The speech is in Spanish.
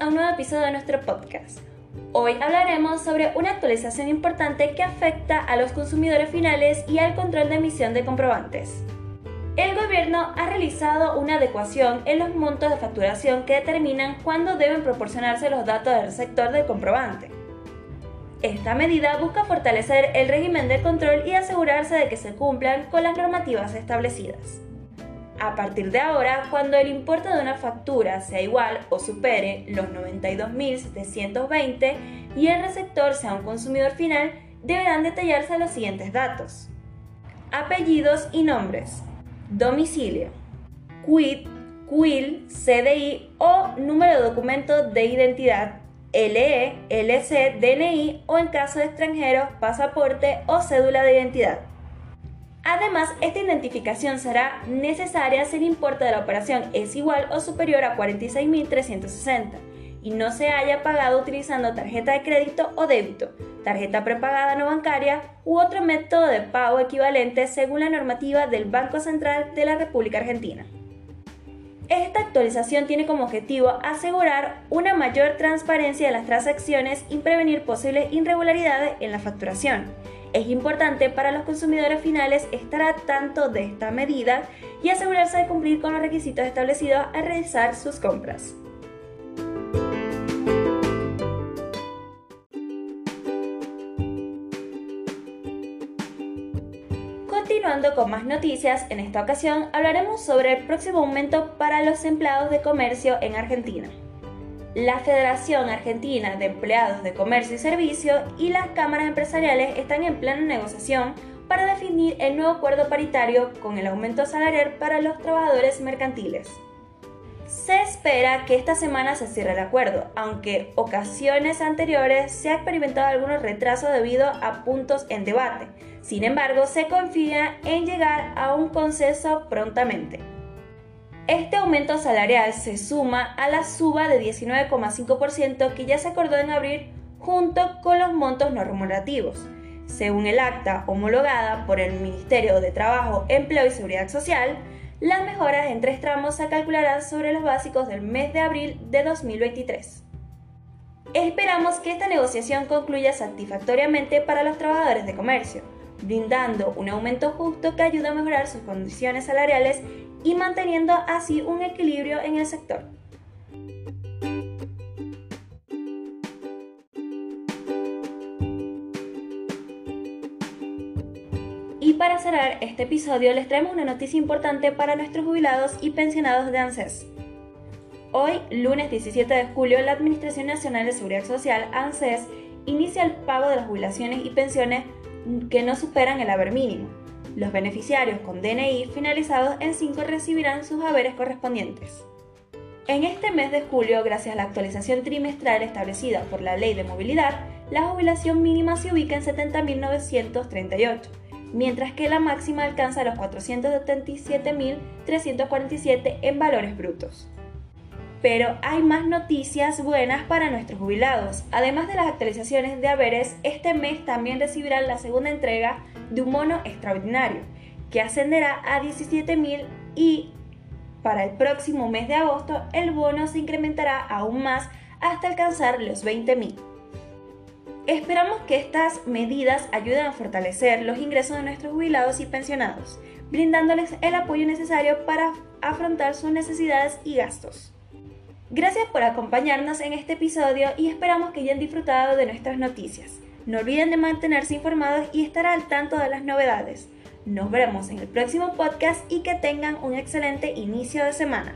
a un nuevo episodio de nuestro podcast. Hoy hablaremos sobre una actualización importante que afecta a los consumidores finales y al control de emisión de comprobantes. El gobierno ha realizado una adecuación en los montos de facturación que determinan cuándo deben proporcionarse los datos del sector del comprobante. Esta medida busca fortalecer el régimen de control y asegurarse de que se cumplan con las normativas establecidas. A partir de ahora, cuando el importe de una factura sea igual o supere los 92.720 y el receptor sea un consumidor final, deberán detallarse los siguientes datos. Apellidos y nombres domicilio, quit, quill, CDI o número de documento de identidad LE, LC, DNI o en caso de extranjero, pasaporte o cédula de identidad. Además, esta identificación será necesaria si el importe de la operación es igual o superior a 46.360 y no se haya pagado utilizando tarjeta de crédito o débito, tarjeta prepagada no bancaria u otro método de pago equivalente según la normativa del Banco Central de la República Argentina. Esta actualización tiene como objetivo asegurar una mayor transparencia de las transacciones y prevenir posibles irregularidades en la facturación. Es importante para los consumidores finales estar al tanto de esta medida y asegurarse de cumplir con los requisitos establecidos al realizar sus compras. Continuando con más noticias, en esta ocasión hablaremos sobre el próximo aumento para los empleados de comercio en Argentina. La Federación Argentina de Empleados de Comercio y Servicio y las cámaras empresariales están en plena negociación para definir el nuevo acuerdo paritario con el aumento salarial para los trabajadores mercantiles. Se espera que esta semana se cierre el acuerdo, aunque ocasiones anteriores se ha experimentado algunos retrasos debido a puntos en debate. Sin embargo, se confía en llegar a un consenso prontamente. Este aumento salarial se suma a la suba de 19,5% que ya se acordó en abril junto con los montos no remunerativos. Según el acta homologada por el Ministerio de Trabajo, Empleo y Seguridad Social, las mejoras en tres tramos se calcularán sobre los básicos del mes de abril de 2023. Esperamos que esta negociación concluya satisfactoriamente para los trabajadores de comercio, brindando un aumento justo que ayude a mejorar sus condiciones salariales y manteniendo así un equilibrio en el sector. Para cerrar este episodio les traemos una noticia importante para nuestros jubilados y pensionados de ANSES. Hoy, lunes 17 de julio, la Administración Nacional de Seguridad Social, ANSES, inicia el pago de las jubilaciones y pensiones que no superan el haber mínimo. Los beneficiarios con DNI finalizados en 5 recibirán sus haberes correspondientes. En este mes de julio, gracias a la actualización trimestral establecida por la Ley de Movilidad, la jubilación mínima se ubica en 70.938 mientras que la máxima alcanza los 477.347 en valores brutos. Pero hay más noticias buenas para nuestros jubilados. Además de las actualizaciones de haberes, este mes también recibirán la segunda entrega de un mono extraordinario, que ascenderá a 17.000 y para el próximo mes de agosto el bono se incrementará aún más hasta alcanzar los 20.000. Esperamos que estas medidas ayuden a fortalecer los ingresos de nuestros jubilados y pensionados, brindándoles el apoyo necesario para afrontar sus necesidades y gastos. Gracias por acompañarnos en este episodio y esperamos que hayan disfrutado de nuestras noticias. No olviden de mantenerse informados y estar al tanto de las novedades. Nos vemos en el próximo podcast y que tengan un excelente inicio de semana.